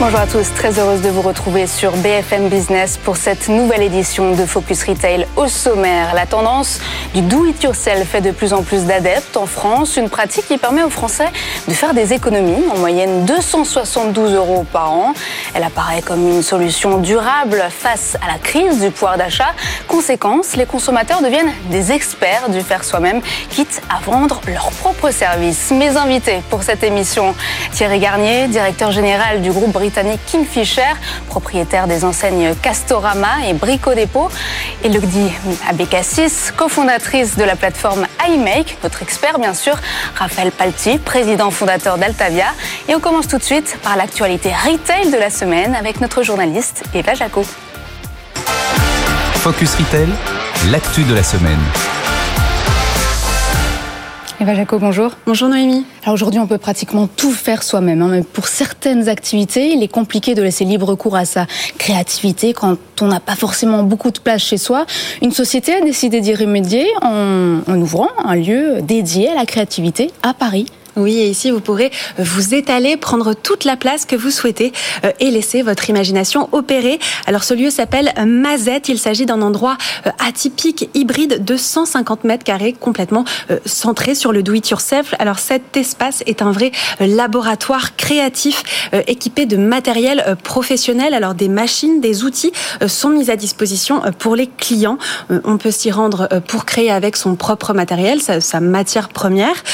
Bonjour à tous, très heureuse de vous retrouver sur BFM Business pour cette nouvelle édition de Focus Retail au sommaire. La tendance du do-it-yourself fait de plus en plus d'adeptes en France, une pratique qui permet aux Français de faire des économies, en moyenne 272 euros par an. Elle apparaît comme une solution durable face à la crise du pouvoir d'achat. Conséquence, les consommateurs deviennent des experts du faire soi-même, quitte à vendre leurs propres services. Mes invités pour cette émission, Thierry Garnier, directeur général du groupe britannique Kingfisher, propriétaire des enseignes Castorama et Brico Dépôt, et Lugdi Abekassis, cofondatrice de la plateforme iMake, notre expert bien sûr, Raphaël Palti, président fondateur d'Altavia. Et on commence tout de suite par l'actualité retail de la semaine avec notre journaliste Eva Jaco. Focus Retail, l'actu de la semaine. Eva Jaco, bonjour. Bonjour Noémie. Alors aujourd'hui, on peut pratiquement tout faire soi-même, hein, mais pour certaines activités, il est compliqué de laisser libre cours à sa créativité quand on n'a pas forcément beaucoup de place chez soi. Une société a décidé d'y remédier en, en ouvrant un lieu dédié à la créativité à Paris. Oui, et ici, vous pourrez vous étaler, prendre toute la place que vous souhaitez euh, et laisser votre imagination opérer. Alors, ce lieu s'appelle Mazette. Il s'agit d'un endroit euh, atypique, hybride de 150 mètres carrés, complètement euh, centré sur le do-it-yourself. Alors, cet espace est un vrai laboratoire créatif équipé de matériel professionnel. Alors, des machines, des outils sont mis à disposition pour les clients. On peut s'y rendre pour créer avec son propre matériel, sa, sa matière première,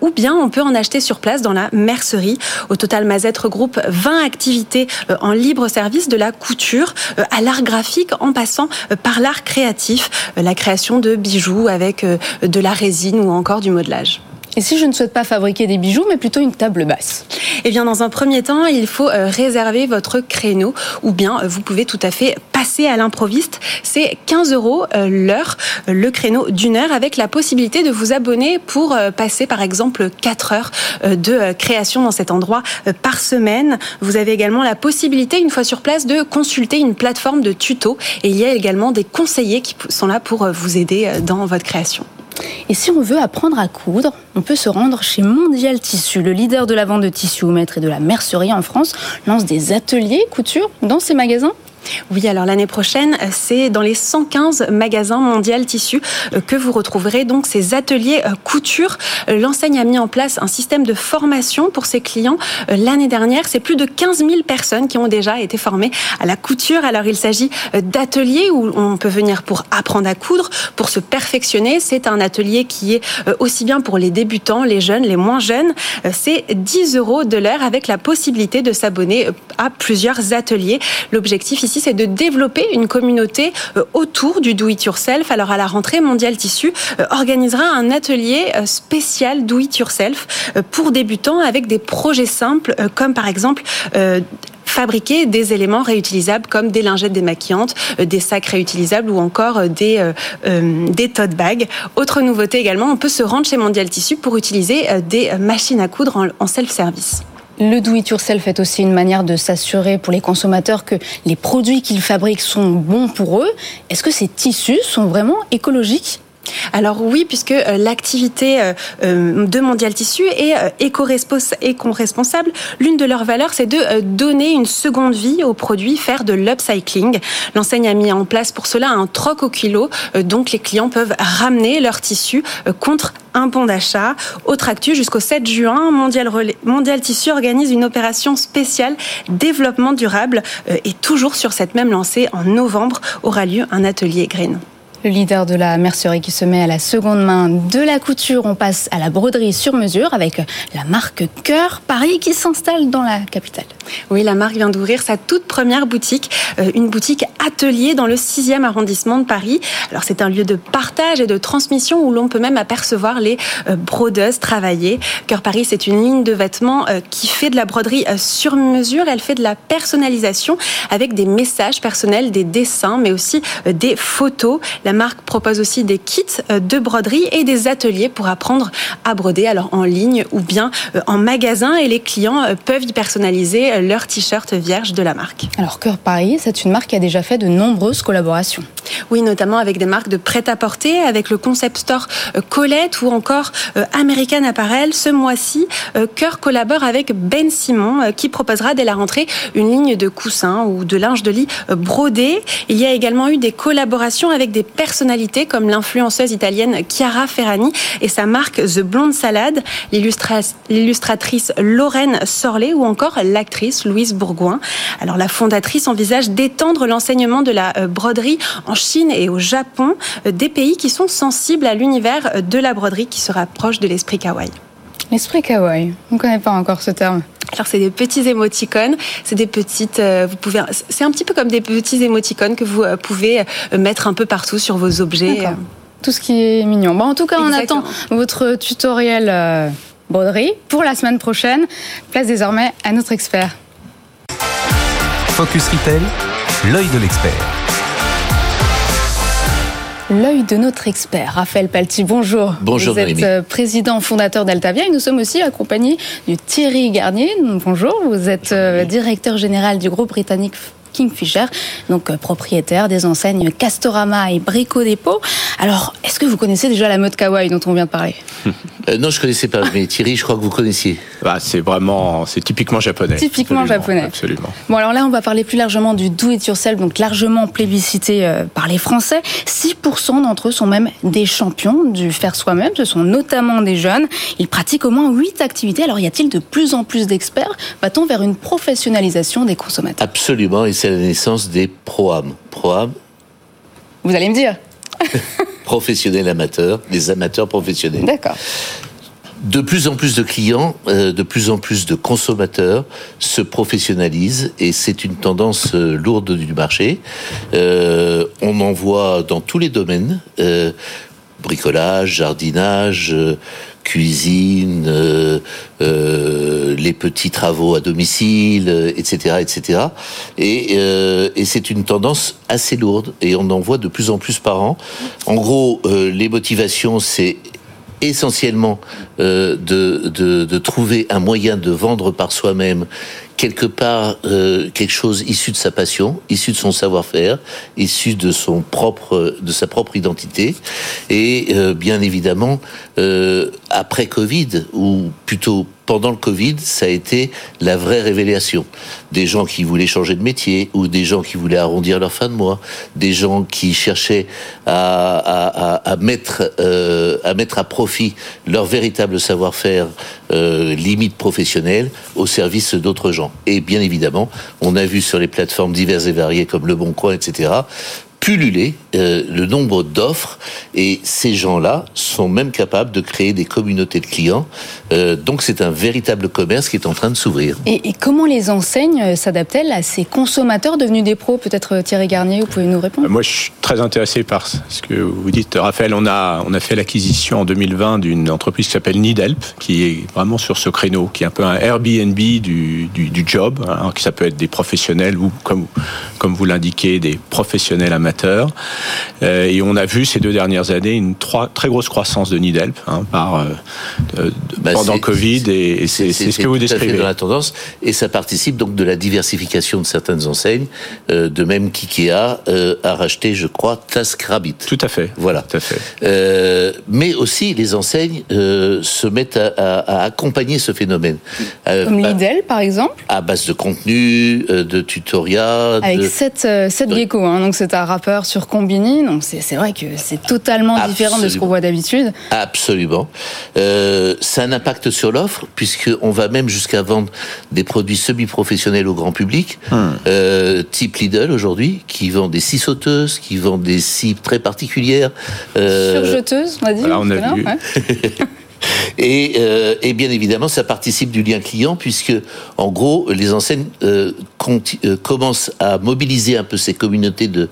ou bien on peut en acheter sur place dans la mercerie. Au total, Mazette regroupe 20 activités euh, en libre service, de la couture euh, à l'art graphique en passant euh, par l'art créatif, la création de bijoux avec de la résine ou encore du modelage. Et si je ne souhaite pas fabriquer des bijoux, mais plutôt une table basse Eh bien, dans un premier temps, il faut réserver votre créneau, ou bien vous pouvez tout à fait passer à l'improviste. C'est 15 euros l'heure, le créneau d'une heure, avec la possibilité de vous abonner pour passer, par exemple, 4 heures de création dans cet endroit par semaine. Vous avez également la possibilité, une fois sur place, de consulter une plateforme de tuto. Et il y a également des conseillers qui sont là pour vous aider dans votre création. Et si on veut apprendre à coudre, on peut se rendre chez Mondial Tissu. Le leader de la vente de tissus au mètre et de la mercerie en France lance des ateliers couture dans ses magasins oui, alors l'année prochaine, c'est dans les 115 magasins mondial tissus euh, que vous retrouverez donc ces ateliers euh, couture. Euh, l'enseigne a mis en place un système de formation pour ses clients. L'année dernière, c'est plus de 15 000 personnes qui ont déjà été formées à la couture. Alors il s'agit d'ateliers où on peut venir pour apprendre à coudre, pour se perfectionner. C'est un atelier qui est aussi bien pour les débutants, les jeunes, les moins jeunes. C'est 10 euros de l'heure avec la possibilité de s'abonner à plusieurs ateliers. L'objectif ici, c'est de développer une communauté euh, autour du do-it-yourself. Alors à la rentrée, Mondial Tissu euh, organisera un atelier euh, spécial do-it-yourself pour débutants avec des projets simples comme par exemple fabriquer des éléments réutilisables comme des lingettes démaquillantes, des sacs réutilisables ou encore des, des tote bags. Autre nouveauté également, on peut se rendre chez Mondial Tissu pour utiliser des machines à coudre en self-service. Le do-it-yourself est aussi une manière de s'assurer pour les consommateurs que les produits qu'ils fabriquent sont bons pour eux. Est-ce que ces tissus sont vraiment écologiques? Alors oui, puisque euh, l'activité euh, euh, de Mondial Tissu est éco-responsable. L'une de leurs valeurs, c'est de donner une seconde vie aux produits, faire de l'upcycling. L'enseigne a mis en place pour cela un troc au kilo, donc les clients peuvent ramener leurs tissus contre un bon d'achat. Autre actu, jusqu'au 7 juin, Mondial, Mondial Tissu organise une opération spéciale développement durable et toujours sur cette même lancée, en novembre, aura lieu un atelier green le leader de la mercerie qui se met à la seconde main de la couture. On passe à la broderie sur mesure avec la marque Cœur Paris qui s'installe dans la capitale. Oui, la marque vient d'ouvrir sa toute première boutique, euh, une boutique atelier dans le 6e arrondissement de Paris. Alors c'est un lieu de partage et de transmission où l'on peut même apercevoir les euh, brodeuses travailler. Cœur Paris, c'est une ligne de vêtements euh, qui fait de la broderie sur mesure. Elle fait de la personnalisation avec des messages personnels, des dessins, mais aussi des photos. La marque propose aussi des kits de broderie et des ateliers pour apprendre à broder, alors en ligne ou bien en magasin. Et les clients peuvent y personnaliser leur t-shirt vierge de la marque. Alors Cœur Paris, c'est une marque qui a déjà fait de nombreuses collaborations. Oui, notamment avec des marques de prêt-à-porter, avec le concept store euh, Colette ou encore euh, American Apparel. Ce mois-ci, euh, Cœur collabore avec Ben Simon qui proposera dès la rentrée une ligne de coussins ou de linge de lit brodé. Il y a également eu des collaborations avec des personnalités comme l'influenceuse italienne Chiara Ferrani et sa marque The Blonde Salade, l'illustratrice Lorraine Sorlet ou encore l'actrice Louise Bourgoin. Alors la fondatrice envisage d'étendre l'enseignement de la broderie en Chine et au Japon, euh, des pays qui sont sensibles à l'univers de la broderie qui se rapproche de l'esprit kawaii. L'esprit kawaii, on ne connaît pas encore ce terme. Alors c'est des petits émoticônes, c'est des petites, euh, vous pouvez, c'est un petit peu comme des petits émoticônes que vous euh, pouvez mettre un peu partout sur vos objets. Tout ce qui est mignon. Bon, en tout cas, on attend votre tutoriel broderie pour la semaine prochaine. Place désormais à notre expert. Focus Retail, l'œil de l'expert l'œil de notre expert, Raphaël Palti. Bonjour. Bonjour. Vous êtes euh, président fondateur d'Altavia et nous sommes aussi accompagnés de Thierry Garnier. Bonjour. Vous êtes euh, directeur général du groupe britannique Kingfisher, donc euh, propriétaire des enseignes Castorama et Brico Dépôt. Alors, est-ce que vous connaissez déjà la mode kawaii dont on vient de parler? Euh, Non, je connaissais pas, mais Thierry, je crois que vous connaissiez. Bah, c'est vraiment, c'est typiquement japonais. Typiquement japonais. Absolument. Bon, alors là, on va parler plus largement du do it yourself, donc largement plébiscité euh, par les Français. 6% d'entre eux sont même des champions du faire soi-même. Ce sont notamment des jeunes. Ils pratiquent au moins 8 activités. Alors, y a-t-il de plus en plus d'experts? Va-t-on vers une professionnalisation des consommateurs? Absolument c'est la naissance des ProAm. ProAm. Vous allez me dire. professionnels amateurs, des amateurs professionnels. D'accord. De plus en plus de clients, euh, de plus en plus de consommateurs se professionnalisent et c'est une tendance euh, lourde du marché. Euh, on en voit dans tous les domaines bricolage, jardinage, cuisine, euh, euh, les petits travaux à domicile, etc., etc. Et, euh, c'est une tendance assez lourde et on en voit de plus en plus par an. En gros, les motivations, c'est essentiellement de, trouver un moyen de vendre par soi-même quelque part euh, quelque chose issu de sa passion, issu de son savoir-faire, issu de son propre, de sa propre identité, et euh, bien évidemment euh, après Covid ou plutôt pendant le Covid, ça a été la vraie révélation. Des gens qui voulaient changer de métier ou des gens qui voulaient arrondir leur fin de mois, des gens qui cherchaient à, euh, à mettre à profit leur véritable savoir-faire, euh, limite professionnelle, au service d'autres gens. Et bien évidemment, on a vu sur les plateformes diverses et variées comme Le Bon Coin, etc., pulluler euh, le nombre d'offres et ces gens-là sont même capables de créer des communautés de clients. Euh, donc c'est un véritable commerce qui est en train de s'ouvrir. Et, et, comment les enseignes euh, s'adaptent-elles à ces consommateurs devenus des pros? Peut-être Thierry Garnier, vous pouvez nous répondre Moi je suis très intéressé par ce que vous dites. Raphaël, on a, on a fait l'acquisition en 2020 d'une entreprise qui s'appelle Needhelp, qui est vraiment sur ce créneau, qui est un peu un Airbnb du, du, du job, hein, qui ça peut être des professionnels ou comme, comme vous l'indiquez, des professionnels amateurs. Euh, et on a vu ces deux dernières années une très grosse croissance de Nidelp hein, par, euh, bah, pendant Covid et, c'est ce que vous décrivez. dans la tendance et ça participe donc de la diversification de certaines enseignes. Euh, de même qu'IKEA a racheté, je crois, TaskRabbit. Tout à fait. Voilà. Tout à fait. mais aussi les enseignes se mettent à, accompagner ce phénomène. Comme Lidl, par exemple. À base de contenu, de tutoriels. Avec 7, 7 geckos, hein, donc c'est un rappeur sur Combini. Donc c'est vrai que c'est totalement différent de ce qu'on voit d'habitude. Absolument. Euh, ça a un impact sur l'offre, puisqu'on va même jusqu'à vendre des produits semi-professionnels au grand public, hmm. euh, type Lidl aujourd'hui, qui vend des scies sauteuses, qui vend des scies très particulières. Euh... Surjeteuses, on a dit. on a vu. Et, euh, et, bien évidemment, ça participe du lien client puisque, en gros, les enseignes euh, euh, commencent à mobiliser un peu ces communautés de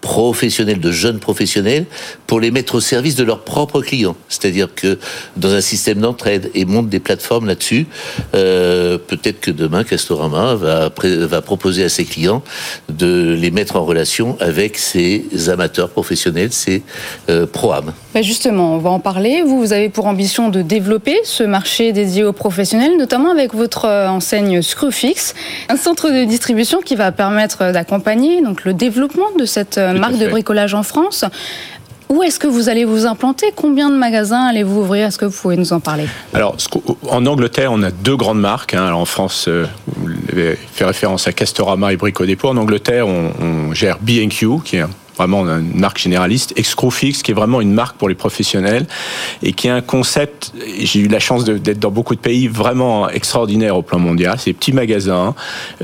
professionnels, de jeunes professionnels, pour les mettre au service de leurs propres clients. C'est-à-dire que dans un système d'entraide et monte des plateformes là-dessus, euh, peut-être que demain Castorama va, va proposer à ses clients de les mettre en relation avec ses amateurs professionnels, ses euh, pro-âmes. Justement, on va en parler. Vous, vous avez pour ambition de développer ce marché dédié aux professionnels, notamment avec votre euh, enseigne Screwfix, un centre de distribution qui va permettre d'accompagner donc le développement de cette euh, marque de bricolage en France. Où est-ce que vous allez vous implanter? Combien de magasins allez-vous ouvrir? Est-ce que vous pouvez nous en parler? Alors, en Angleterre, on a deux grandes marques. Hein. Alors, en France, euh, vous avez fait référence à Castorama et Brico Dépôt. En Angleterre, on, on gère B&Q, qui est un vraiment une marque généraliste, Excrofix, qui est vraiment une marque pour les professionnels et qui est un concept, j'ai eu la chance d'être dans beaucoup de pays, vraiment extraordinaire au plan mondial. C'est des petits magasins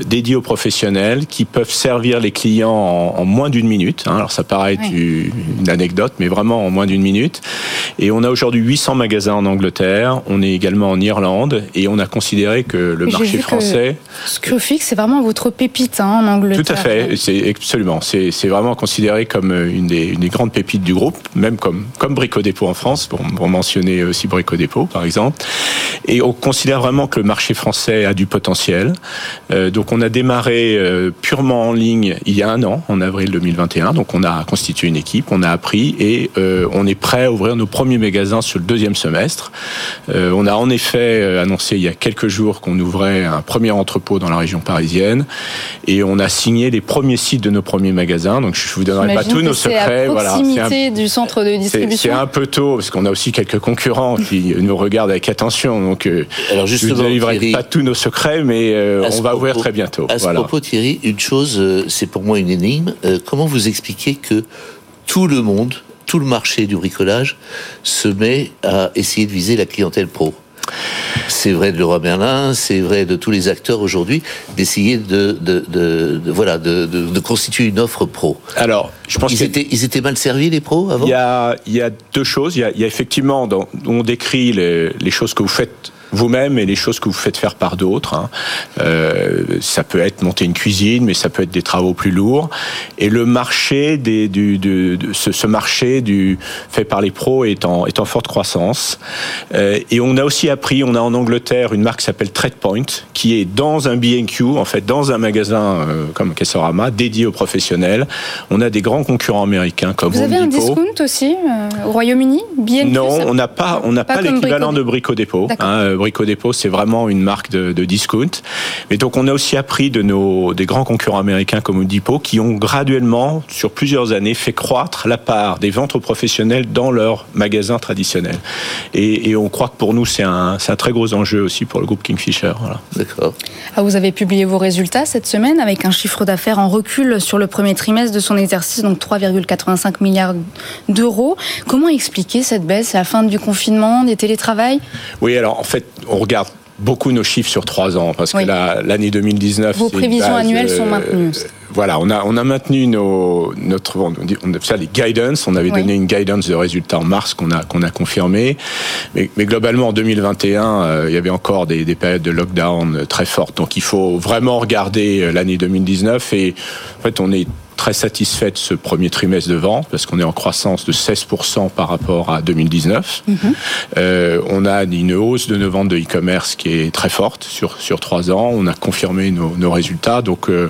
dédiés aux professionnels qui peuvent servir les clients en, moins d'une minute. Hein. Alors ça paraît une anecdote, mais vraiment en moins d'une minute. Et on a aujourd'hui 800 magasins en Angleterre, on est également en Irlande et on a considéré que le marché français... Screwfix, c'est vraiment votre pépite hein, en Angleterre. Tout à fait, c'est absolument. C'est vraiment considéré comme euh, une des, une des, grandes pépites du groupe, même comme, comme Brico Dépôt en France, pour, pour mentionner aussi Brico Dépôt par exemple. Et on considère vraiment que le marché français a du potentiel. Euh, donc on a démarré euh, purement en ligne il y a un an, en avril 2021. Donc on a constitué une équipe, on a appris et euh, on est prêt à ouvrir nos premiers magasins sur le deuxième semestre. Euh, on a en effet euh, annoncé il y a quelques jours qu'on ouvrait un premier entrepôt dans la région parisienne et on a signé les premiers sites de nos premiers magasins. Donc je vous donnerai pas tous nos secrets. À proximité voilà, du centre de distribution. C'est un peu tôt parce qu'on a aussi quelques concurrents qui nous regardent avec attention. Donc euh, Alors justement, je ne délivrerai pas tous nos secrets, mais euh, on va ouvrir très bientôt. À ce propos, Thierry, une chose, c'est pour moi une énigme. comment vous expliquez que tout le monde, tout le marché du bricolage se met à essayer de viser la clientèle pro c'est vrai de Leroy Merlin, c'est vrai de tous les acteurs aujourd'hui, d'essayer de, de, de, voilà, de, constituer une offre pro. Alors, je pense qu'ils étaient, ils étaient mal servis les pros avant? Il y a, il y a deux choses. Il y a, il y a effectivement, dans, on décrit les, les choses que vous faites vous-même et les choses que vous faites faire par d'autres. Hein. Euh, ça peut être monter une cuisine, mais ça peut être des travaux plus lourds. Et le marché des, du, de, ce, ce, marché du fait par les pros est en, est en forte croissance. Euh, et on a aussi appris, on a en Angleterre une marque qui s'appelle TradePoint, qui est dans un B&Q, en fait, dans un magasin euh, comme Cassorama, dédié aux professionnels. On a des grands concurrents américains comme Vous avez un discount aussi au Royaume-Uni Non, on n'a pas, on n'a pas, pas l'équivalent de Brico Dépôt. Hein, Brico Dépôt, c'est vraiment une marque de, de, discount. Mais donc, on a aussi appris de nos des grands concurrents américains comme Depot qui ont graduellement, sur plusieurs années, fait croître la part des ventes aux professionnels dans leurs magasins traditionnels. Et, et on croit que pour nous, c'est un, un très gros enjeu aussi pour le groupe Kingfisher. Voilà. D'accord. Ah, vous avez publié vos résultats cette semaine avec un chiffre d'affaires en recul sur le premier trimestre de son exercice, donc 3,85 milliards d'euros. Comment expliquer cette baisse à la fin du confinement, des télétravail Oui, alors en fait, on regarde beaucoup nos chiffres sur trois ans parce oui. que l'année 2019 vos prévisions base, annuelles sont maintenues euh, voilà on a on a maintenu nos notre on dit on a ça les guidance. On avait oui. donné une guidance de résultats en mars qu'on a qu'on a confirmé. Mais, mais, globalement en 2021 euh, il y avait encore des, des périodes de lockdown très fortes. Donc il faut vraiment regarder euh, l'année 2019 et en fait on est très satisfait de ce premier trimestre de vente parce qu'on est en croissance de 16% par rapport à 2019. Mm -hmm. euh, on a une hausse de nos ventes de e-commerce qui est très forte sur sur trois ans. On a confirmé nos, nos résultats, donc euh,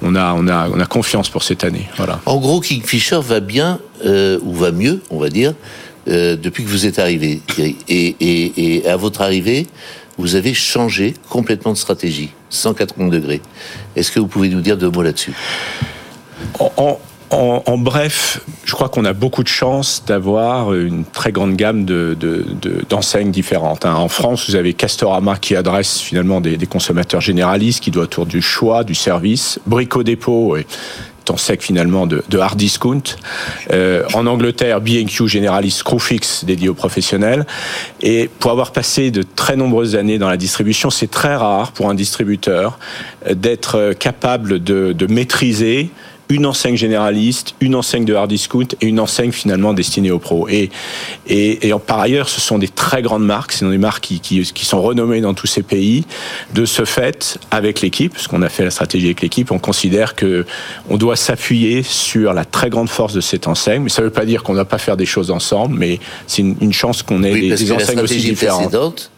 on a on a on a confiance pour cette année. Voilà. En gros, Kingfisher va bien euh, ou va mieux, on va dire, depuis que vous êtes arrivé. Et, et, et à votre arrivée, vous avez changé complètement de stratégie, 180 degrés. Est-ce que vous pouvez nous dire deux mots là-dessus? En, bref, je crois qu'on a beaucoup de chance d'avoir une très grande gamme d'enseignes de, de, différentes. Hein. En France, vous avez Castorama qui adresse finalement des, consommateurs généralistes, qui doit autour du choix, du service. Brico Dépôt est en sec finalement de, de hard discount. Euh, en Angleterre, B&Q généraliste Screwfix dédié aux professionnels. Et pour avoir passé de très nombreuses années dans la distribution, c'est très rare pour un distributeur d'être capable de maîtriser une enseigne généraliste, une enseigne de hard discount et une enseigne finalement destinée aux pros. Et, et, et par ailleurs, ce sont des très grandes marques, ce sont des marques qui, qui, qui sont renommées dans tous ces pays. De ce fait, avec l'équipe, parce qu'on a fait la stratégie avec l'équipe, on considère que on doit s'appuyer sur la très grande force de cette enseigne. Mais ça ne veut pas dire qu'on ne doit pas faire des choses ensemble, mais c'est une, une, chance qu'on ait oui, des, des enseignes aussi différentes.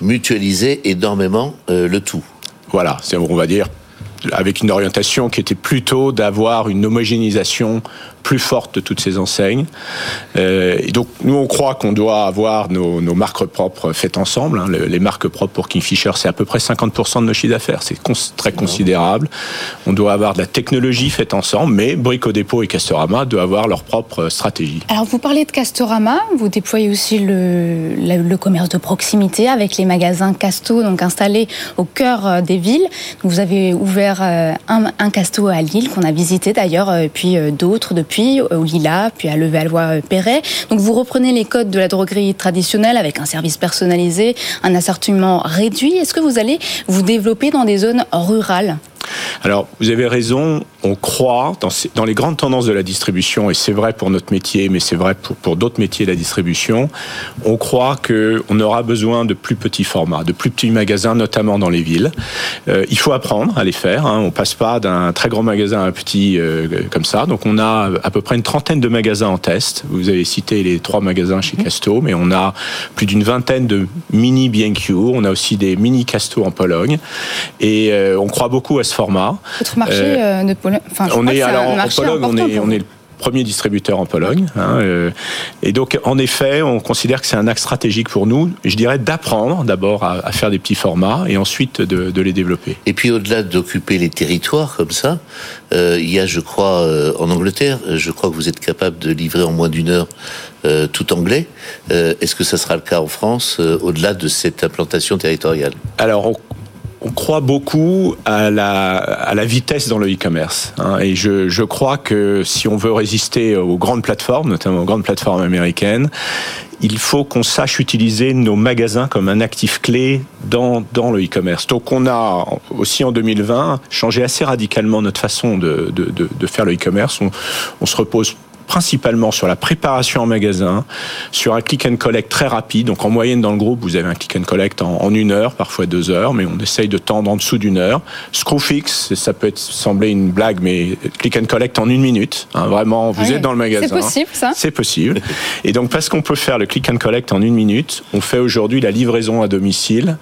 mutualiser énormément euh, le tout. Voilà, on va dire avec une orientation qui était plutôt d'avoir une homogénéisation plus forte de toutes ces enseignes. Euh, et donc, nous, on croit qu'on doit avoir nos, nos, marques propres faites ensemble. Hein. les marques propres pour Kingfisher, c'est à peu près 50% de nos chiffres d'affaires. C'est très considérable. On doit avoir de la technologie faite ensemble, mais Brico Dépôt et Castorama doivent avoir leur propre stratégie. Alors, vous parlez de Castorama, vous déployez aussi le, le, commerce de proximité avec les magasins Casto, donc installés au cœur euh, des villes. Vous avez ouvert euh, un, un Casto à Lille, qu'on a visité d'ailleurs, puis d'autres depuis, au Lila, puis à Levallois-Perret. Donc, vous reprenez les codes de la droguerie traditionnelle avec un service personnalisé, un assortiment réduit. Est-ce que vous allez vous développer dans des zones rurales? Alors, vous avez raison, on croit dans, les grandes tendances de la distribution, et c'est vrai pour notre métier, mais c'est vrai pour, d'autres métiers de la distribution, on croit qu'on aura besoin de plus petits formats, de plus petits magasins, notamment dans les villes. Euh, il faut apprendre à les faire, hein. on passe pas d'un très grand magasin à un petit euh, comme ça, donc on a à peu près une trentaine de magasins en test. Vous avez cité les trois magasins chez Casto, mais on a plus d'une vingtaine de mini BNQ, on a aussi des mini Casto en Pologne, et euh, on croit beaucoup à ce format. Votre marché de Pologne, enfin, on est alors en Pologne, on est, on est le premier distributeur en Pologne. Hein, euh, et donc, en effet, on considère que c'est un axe stratégique pour nous, je dirais, d'apprendre d'abord à, faire des petits formats et ensuite de, les développer. Et puis, au-delà d'occuper les territoires comme ça, euh, il y a, je crois, en Angleterre, je crois que vous êtes capable de livrer en moins d'une heure tout anglais. Est-ce que ça sera le cas en France, au-delà de cette implantation territoriale? Alors, on croit beaucoup à la, à la vitesse dans le e-commerce. Hein, et je, je crois que si on veut résister aux grandes plateformes, notamment aux grandes plateformes américaines, il faut qu'on sache utiliser nos magasins comme un actif clé dans, dans le e-commerce. Donc on a aussi en 2020 changé assez radicalement notre façon de, de, de, de faire le e-commerce. On, on se repose principalement sur la préparation en magasin, sur un click and collect très rapide. Donc en moyenne dans le groupe, vous avez un click and collect en, une heure, parfois deux heures, mais on essaye de tendre en dessous d'une heure. Screwfix, ça peut être, sembler une blague, mais click and collect en une minute. Hein, vraiment, vous êtes dans le magasin. C'est possible ça C'est possible. Et donc parce qu'on peut faire le click and collect en une minute, on fait aujourd'hui la livraison à domicile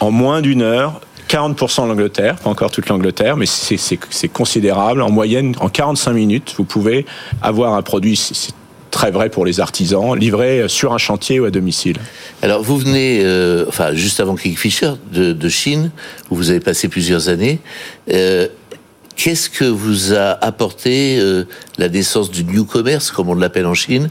en moins d'une heure 40% l'Angleterre, pas encore toute l'Angleterre, mais c'est considérable. En moyenne, en 45 minutes, vous pouvez avoir un produit, c'est très vrai pour les artisans, livré sur un chantier ou à domicile. Alors vous venez, euh, enfin juste avant Kingfisher, de, de, Chine, où vous avez passé plusieurs années. Euh, Qu'est-ce que vous a apporté euh, la naissance du new commerce, comme on l'appelle en Chine,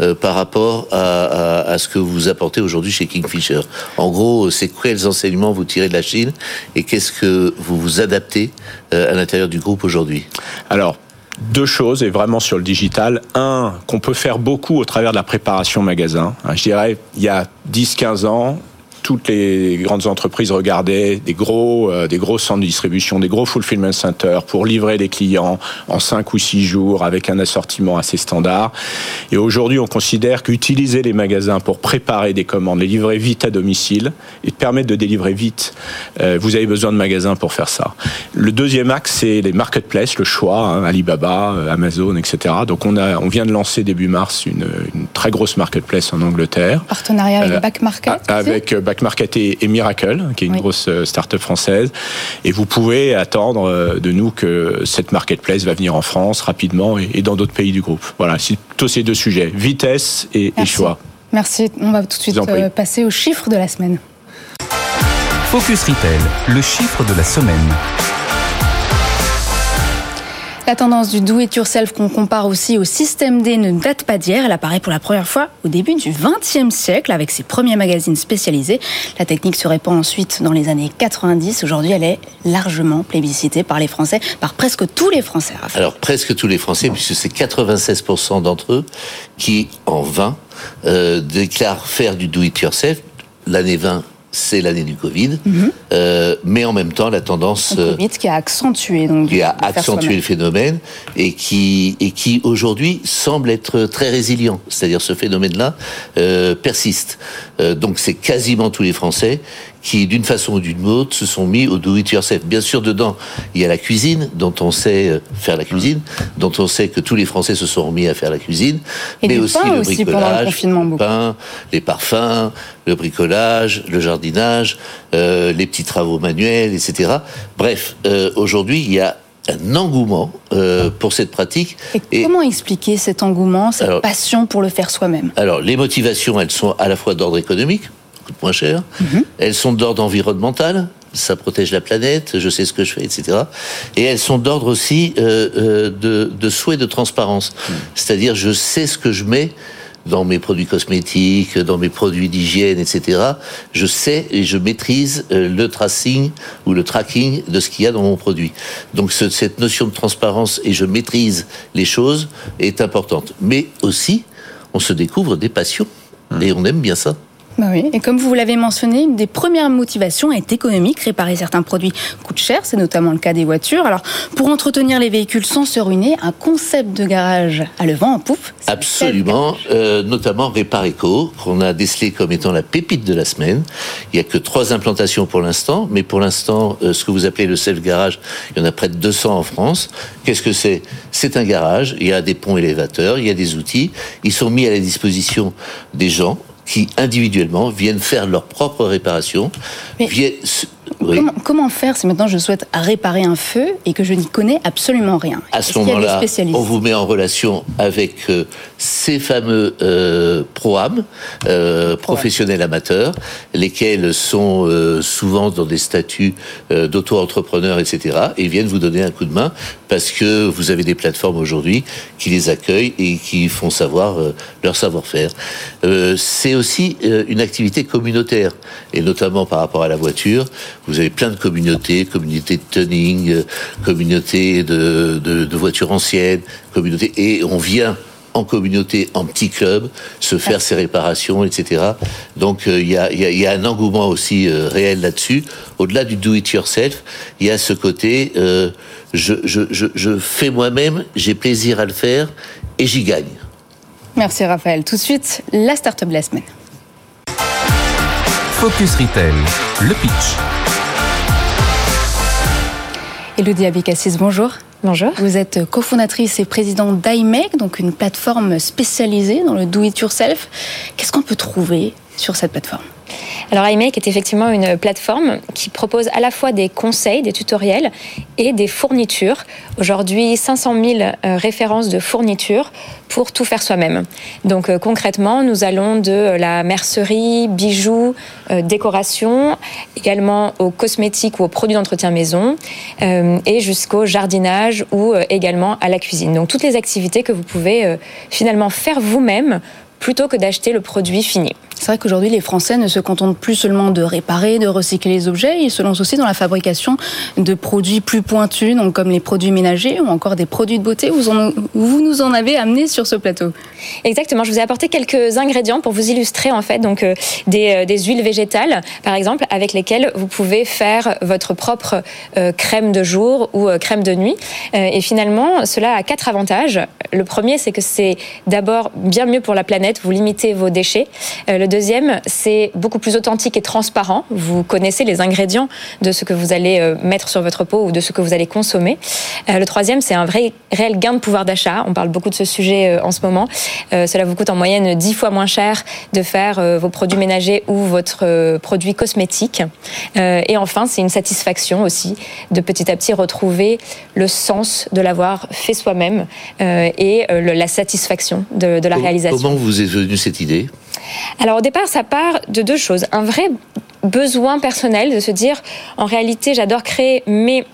euh, par rapport à, ce que vous apportez aujourd'hui chez Kingfisher? En gros, c'est quels enseignements vous tirez de la Chine et qu'est-ce que vous vous adaptez euh, à l'intérieur du groupe aujourd'hui? Alors, deux choses, et vraiment sur le digital. Un, qu'on peut faire beaucoup au travers de la préparation magasin. Je dirais, il y a 10-15 ans, toutes les grandes entreprises regardaient des gros, euh, des centres de distribution, des gros fulfillment centers pour livrer les clients en 5 ou 6 jours avec un assortiment assez standard. Et aujourd'hui, on considère qu'utiliser les magasins pour préparer des commandes, les livrer vite à domicile et permettre de délivrer vite, euh, vous avez besoin de magasins pour faire ça. Le deuxième axe, c'est les marketplaces, le choix, hein, Alibaba, euh, Amazon, etc. Donc on, a, on vient de lancer début mars une très grosse marketplace en Angleterre. Partenariat avec Back Market Avec Back Market et, Miracle, qui est une grosse euh, start-up française. Et vous pouvez attendre euh, de nous que cette marketplace va venir en France rapidement et, dans d'autres pays du groupe. Voilà, c'est plutôt ces deux sujets, vitesse et, choix. Merci. On va tout de suite euh, passer aux chiffres de la semaine. Focus Retail, le chiffre de la semaine. La tendance du do-it-yourself qu'on compare aussi au système D ne date pas d'hier. Elle apparaît pour la première fois au début du XXe siècle avec ses premiers magazines spécialisés. La technique se répand ensuite dans les années 90. Aujourd'hui, elle est largement plébiscitée par les Français, par presque tous les Français. Alors presque tous les Français, puisque c'est 96% d'entre eux qui, en 20, euh, déclarent faire du do-it-yourself. L'année 20 c'est l'année du Covid, mhm. euh, mais en même temps la tendance le Covid qui a accentué donc qui a accentué le phénomène et qui et qui aujourd'hui semble être très résilient, c'est-à-dire ce phénomène-là euh, persiste. Euh, donc c'est quasiment tous les Français qui, d'une façon ou d'une autre, se sont mis au do-it-yourself. Bien sûr, dedans, il y a la cuisine, dont on sait euh, faire la cuisine, dont on sait que tous les Français se sont remis à faire la cuisine, mais aussi le bricolage, le, pain, les parfums, le bricolage, le jardinage, euh, les petits travaux manuels, etc. Bref, euh, aujourd'hui, il y a un engouement pour cette pratique. Et, comment expliquer cet engouement, cette passion pour le faire soi-même? Alors, les motivations, elles sont à la fois d'ordre économique, coûte moins cher, mhm. elles sont d'ordre environnemental, ça protège la planète, je sais ce que je fais, etc. Et elles sont d'ordre aussi de, de souhait de transparence. Mhm. C'est-à-dire, je sais ce que je mets dans mes produits cosmétiques, dans mes produits d'hygiène, etc. Je sais et je maîtrise euh, le tracing ou le tracking de ce qu'il y a dans mon produit. Donc cette notion de transparence et je maîtrise les choses est importante. Mais aussi, on se découvre des passions et on aime bien ça. Bah oui. Et comme vous l'avez mentionné, une des premières motivations est économique. Réparer certains produits coûte cher, c'est notamment le cas des voitures. Alors, pour entretenir les véhicules sans se ruiner, un concept de garage à le vent en poupe. Absolument, euh, notamment Répareco, qu'on a décelé comme étant la pépite de la semaine. Il n'y a que trois implantations pour l'instant, mais pour l'instant, euh, ce que vous appelez le self-garage, il y en a près de 200 en France. Qu'est-ce que c'est? C'est un garage, il y a des ponts élévateurs, il y a des outils, ils sont mis à la disposition des gens qui individuellement viennent faire leur propre réparation. Comment, faire si maintenant je souhaite réparer un feu et que je n'y connais absolument rien? À ce moment-là, on vous met en relation avec euh, ces fameux euh, ProAm, euh, professionnels amateurs, lesquels sont euh, souvent dans des statuts d'auto-entrepreneurs, etc., et viennent vous donner un coup de main parce que vous avez des plateformes aujourd'hui qui les accueillent et qui font savoir leur savoir-faire. C'est aussi une activité communautaire, et notamment par rapport à la voiture. Vous avez plein de communautés, communautés de tuning, euh, communautés de, de, voitures anciennes, communautés, et on vient en communauté, en petit club, se faire ses réparations, etc. Donc euh, il y, a, y, a, un engouement aussi euh, réel là-dessus. Au-delà du do-it-yourself, il y a ce côté, je, je, je, je fais moi-même, j'ai plaisir à le faire et j'y gagne. Merci Raphaël. Tout de suite, la start-up de la semaine. Focus Retail, le pitch. Elodie Abécassis, bonjour. Bonjour. Vous êtes cofondatrice et présidente d'iMake, donc une plateforme spécialisée dans le do-it-yourself. Qu'est-ce qu'on peut trouver sur cette plateforme? Alors iMake est effectivement une plateforme qui propose à la fois des conseils, des tutoriels et des fournitures. Aujourd'hui, 500 000 euh, références de fournitures pour tout faire soi-même. Donc euh, concrètement, nous allons de la mercerie, bijoux, euh, décoration, également aux cosmétiques ou aux produits d'entretien maison, et jusqu'au jardinage ou également à la cuisine. Donc toutes les activités que vous pouvez finalement faire vous-même plutôt que d'acheter le produit fini. C'est vrai qu'aujourd'hui, les Français ne se contentent plus seulement de réparer, de recycler les objets, ils se lancent aussi dans la fabrication de produits plus pointus, donc comme les produits ménagers ou encore des produits de beauté. Vous, vous nous en avez amené sur ce plateau. Exactement. Je vous ai apporté quelques ingrédients pour vous illustrer en fait donc euh, des, euh, des, huiles végétales, par exemple, avec lesquelles vous pouvez faire votre propre euh, crème de jour ou crème de nuit. et finalement, cela a quatre avantages. Le premier, c'est que c'est d'abord bien mieux pour la planète. Vous limitez vos déchets. le deuxième, c'est beaucoup plus authentique et transparent. Vous connaissez les ingrédients de ce que vous allez euh, mettre sur votre peau ou de ce que vous allez consommer. Euh, le troisième, c'est un vrai réel gain de pouvoir d'achat. On parle beaucoup de ce sujet euh, en ce moment. Cela vous coûte en moyenne 10 fois moins cher de faire vos produits ménagers ou votre produit cosmétique. Et enfin, c'est une satisfaction aussi de petit à petit retrouver le sens de l'avoir fait soi-même et la satisfaction de, de la réalisation. Comment vous cette idée? Alors au départ, ça part de deux choses. Un vrai besoin personnel de se dire, en réalité, j'adore créer, mais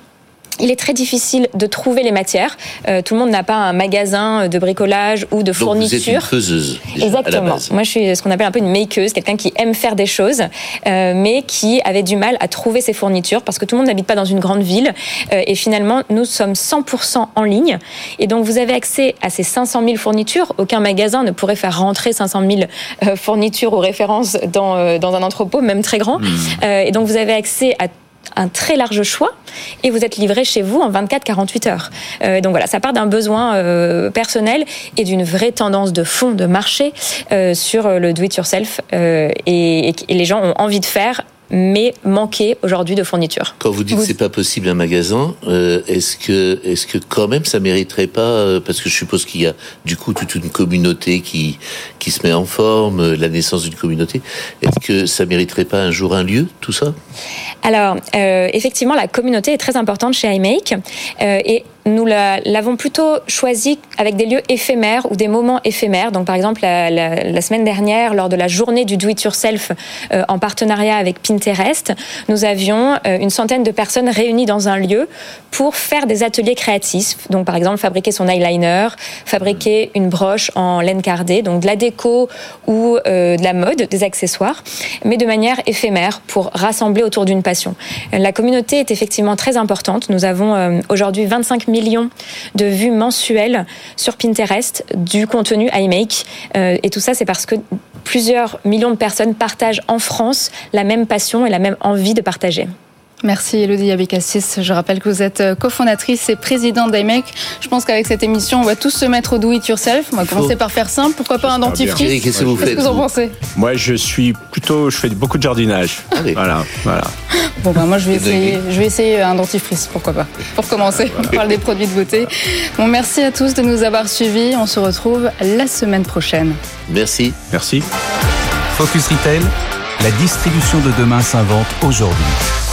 il est très difficile de trouver les matières. Euh, tout le monde n'a pas un magasin de bricolage ou de Donc fourniture. Vous êtes une faiseuse. Exactement. Moi, je suis ce qu'on appelle un peu une makeuse, quelqu'un qui aime faire des choses, euh, mais qui avait du mal à trouver ses fournitures parce que tout le monde n'habite pas dans une grande ville. Euh, et finalement, nous sommes 100% en ligne. Et donc, vous avez accès à ces 500 000 fournitures. Aucun magasin ne pourrait faire rentrer 500 000 fournitures ou références dans, dans un entrepôt, même très grand. Hmm. et donc, vous avez accès à un très large choix et vous êtes livré chez vous en 24-48 heures. Euh, donc voilà, ça part d'un besoin euh, personnel et d'une vraie tendance de fond de marché euh, sur le do-it-yourself et, et, les gens ont envie de faire mais manquer aujourd'hui de fournitures. Quand vous dites que c'est pas possible un magasin, euh, est-ce que est-ce que quand même ça mériterait pas euh, parce que je suppose qu'il y a du coup toute une communauté qui qui se met en forme, euh, la naissance d'une communauté. Est-ce que ça mériterait pas un jour un lieu tout ça? Alors euh, effectivement la communauté est très importante chez iMake euh, et nous l'avons plutôt choisi avec des lieux éphémères ou des moments éphémères. Donc, par exemple, la, semaine dernière, lors de la journée du do-it-yourself euh, en partenariat avec Pinterest, nous avions euh, une centaine de personnes réunies dans un lieu pour faire des ateliers créatifs. Donc, par exemple, fabriquer son eyeliner, fabriquer une broche en laine cardée, donc de la déco ou euh, de la mode, des accessoires, mais de manière éphémère pour rassembler autour d'une passion. La communauté est effectivement très importante. Nous avons aujourd'hui 25 millions de vues mensuelles sur Pinterest du contenu iMake. Euh, et tout ça, c'est parce que plusieurs millions de personnes partagent en France la même passion et la même envie de partager. Merci Elodie Abécassis. Je rappelle que vous êtes euh, cofondatrice et présidente d'IMEC. Je pense qu'avec cette émission, on va tous se mettre au do it yourself. On va commencer par faire simple. Pourquoi pas un dentifrice Qu'est-ce que vous faites Qu'est-ce que vous en pensez Moi, je suis plutôt, je fais beaucoup de jardinage. Allez. Voilà, voilà. Bon bah moi je vais essayer, je vais essayer un dentifrice, pourquoi pas. Pour commencer, on parle des produits de beauté. Bon merci à tous de nous avoir suivis. On se retrouve la semaine prochaine. Merci. Merci. Focus Retail, la distribution de demain s'invente aujourd'hui.